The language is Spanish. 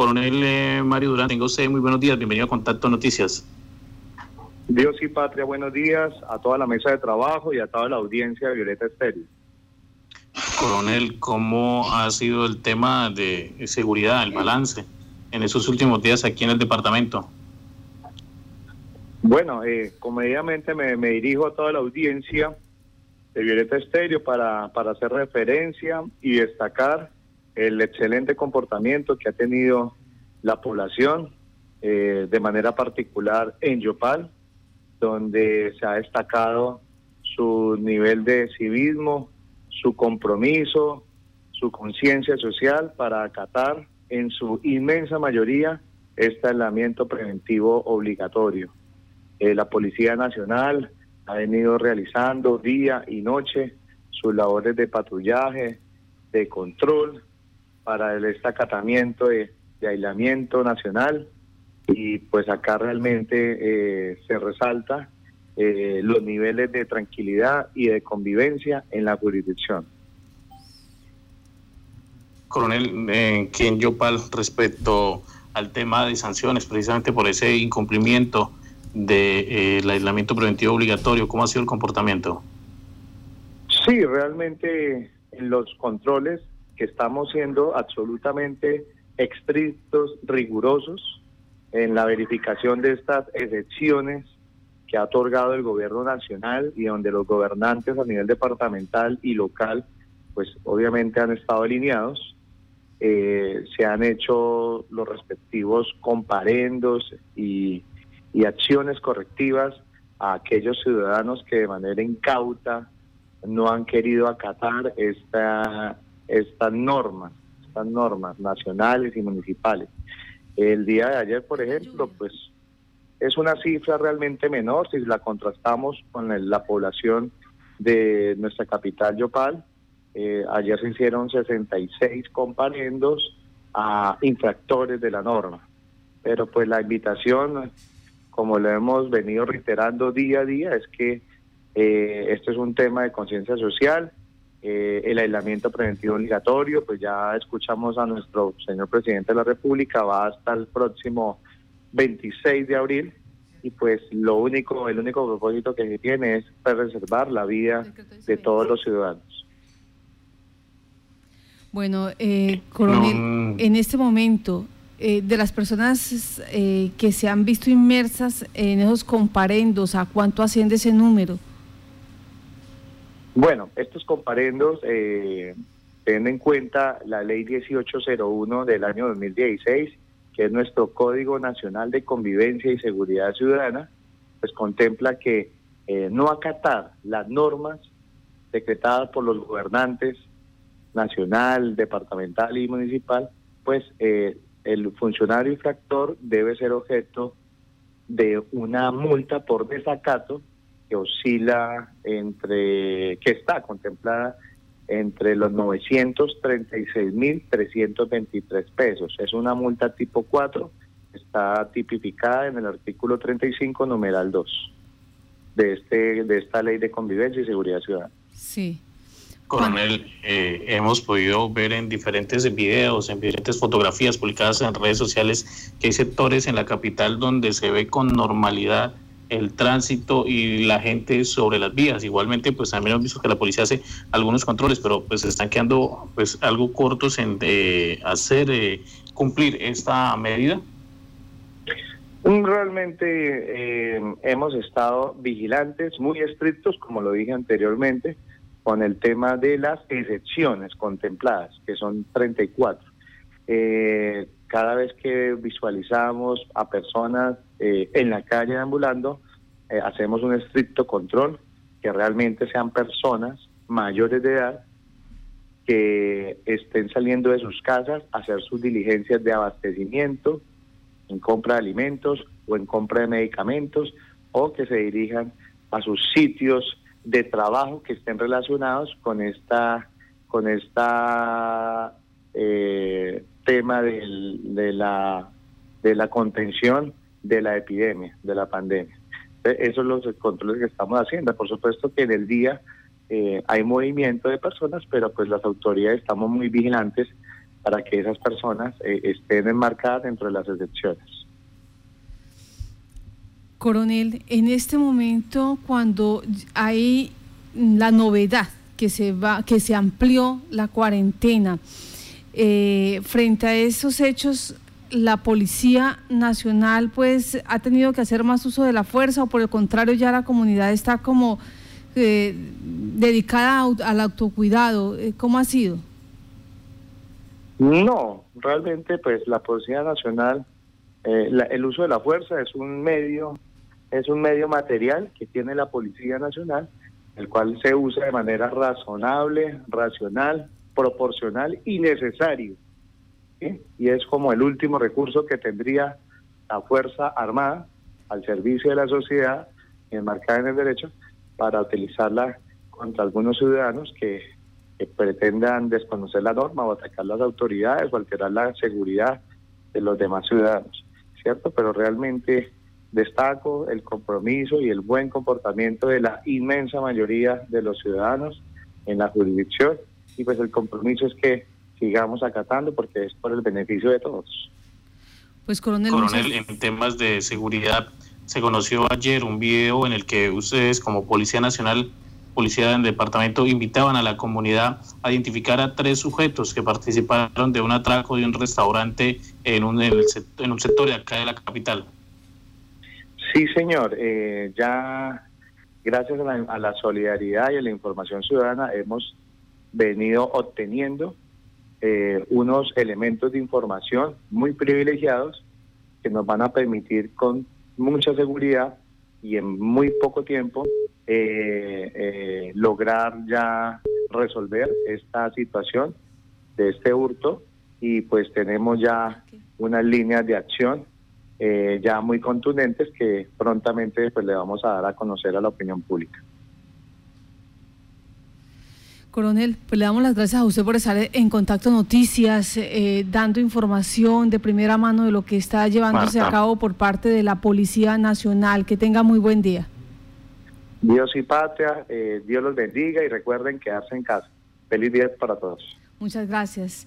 Coronel eh, Mario Durán, tengo usted muy buenos días, bienvenido a Contacto Noticias. Dios y patria, buenos días a toda la mesa de trabajo y a toda la audiencia de Violeta Estéreo. Coronel, ¿cómo ha sido el tema de seguridad, el balance en esos últimos días aquí en el departamento? Bueno, eh, comedidamente me, me, dirijo a toda la audiencia de Violeta Estéreo para, para hacer referencia y destacar el excelente comportamiento que ha tenido la población, eh, de manera particular en Yopal, donde se ha destacado su nivel de civismo, su compromiso, su conciencia social para acatar en su inmensa mayoría este aislamiento preventivo obligatorio. Eh, la Policía Nacional ha venido realizando día y noche sus labores de patrullaje, de control, para el este acatamiento de, aislamiento nacional y pues acá realmente eh, se resalta eh, los niveles de tranquilidad y de convivencia en la jurisdicción. Coronel, eh, en Yopal respecto al tema de sanciones, precisamente por ese incumplimiento del de, aislamiento preventivo obligatorio, ¿cómo ha sido el comportamiento? Sí, realmente en los controles que estamos siendo absolutamente estrictos, rigurosos en la verificación de estas excepciones que ha otorgado el gobierno nacional y donde los gobernantes a nivel departamental y local, pues obviamente han estado alineados. Eh, se han hecho los respectivos comparendos y, y acciones correctivas a aquellos ciudadanos que de manera incauta no han querido acatar esta estas normas, estas normas nacionales y municipales. El día de ayer, por ejemplo, pues es una cifra realmente menor si la contrastamos con la población de nuestra capital Yopal. Eh, ayer se hicieron 66 comparendos a infractores de la norma. Pero pues la invitación, como lo hemos venido reiterando día a día, es que eh, esto es un tema de conciencia social eh, el aislamiento preventivo obligatorio, pues ya escuchamos a nuestro señor presidente de la República, va hasta el próximo 26 de abril y pues lo único, el único propósito que tiene es preservar la vida de todos los ciudadanos. Bueno, eh, coronel, en este momento, eh, de las personas eh, que se han visto inmersas en esos comparendos, ¿a cuánto asciende ese número? Bueno, estos comparendos eh, en cuenta la ley 1801 del año 2016, que es nuestro Código Nacional de Convivencia y Seguridad Ciudadana, pues contempla que eh, no acatar las normas decretadas por los gobernantes nacional, departamental y municipal, pues eh, el funcionario infractor debe ser objeto de una multa por desacato que oscila entre, que está contemplada entre los 936.323 pesos. Es una multa tipo 4, está tipificada en el artículo 35, numeral 2 de, este, de esta ley de convivencia y seguridad ciudadana. Sí. Coronel, eh, hemos podido ver en diferentes videos, en diferentes fotografías publicadas en redes sociales, que hay sectores en la capital donde se ve con normalidad el tránsito y la gente sobre las vías. Igualmente, pues también hemos visto que la policía hace algunos controles, pero pues están quedando pues algo cortos en eh, hacer eh, cumplir esta medida. Realmente eh, hemos estado vigilantes, muy estrictos, como lo dije anteriormente, con el tema de las excepciones contempladas, que son 34. Eh, cada vez que visualizamos a personas eh, en la calle ambulando, eh, hacemos un estricto control, que realmente sean personas mayores de edad que estén saliendo de sus casas a hacer sus diligencias de abastecimiento, en compra de alimentos o en compra de medicamentos, o que se dirijan a sus sitios de trabajo que estén relacionados con esta con esta eh, tema de, la, de la contención de la epidemia, de la pandemia. E, esos son los controles que estamos haciendo. Por supuesto que en el día eh, hay movimiento de personas, pero pues las autoridades estamos muy vigilantes para que esas personas eh, estén enmarcadas dentro de las excepciones. Coronel, en este momento cuando hay la novedad que se va, que se amplió la cuarentena, eh, frente a esos hechos, la Policía Nacional pues ha tenido que hacer más uso de la fuerza o por el contrario ya la comunidad está como eh, dedicada al autocuidado. Eh, ¿Cómo ha sido? No, realmente pues la Policía Nacional, eh, el uso de la fuerza es un medio, es un medio material que tiene la Policía Nacional, el cual se usa de manera razonable, racional, proporcional y necesario y es como el último recurso que tendría la Fuerza Armada al servicio de la sociedad enmarcada en el derecho para utilizarla contra algunos ciudadanos que, pretendan desconocer la norma o atacar las autoridades o alterar la seguridad de los demás ciudadanos, ¿cierto? Pero realmente destaco el compromiso y el buen comportamiento de la inmensa mayoría de los ciudadanos en la jurisdicción y pues el compromiso es que sigamos acatando porque es por el beneficio de todos. Pues coronel, en temas de seguridad, se conoció ayer un video en el que ustedes como Policía Nacional, Policía del Departamento, invitaban a la comunidad a identificar a tres sujetos que participaron de un atraco de un restaurante en un, en, un sector de acá de la capital. Sí, señor. Eh, ya gracias a la solidaridad y a la información ciudadana hemos venido obteniendo eh, unos elementos de información muy privilegiados que nos van a permitir con mucha seguridad y en muy poco tiempo eh, eh, lograr ya resolver esta situación de este hurto y pues tenemos ya unas líneas de acción ya muy contundentes que prontamente pues le vamos a dar a conocer a la opinión pública. Coronel, pues le damos las gracias a usted por estar en contacto noticias, eh, dando información de primera mano de lo que está llevándose a cabo por parte de la Policía Nacional. Que tenga muy buen día. Dios y patria, eh, Dios los bendiga y recuerden quedarse en casa. Feliz día para todos. Muchas gracias.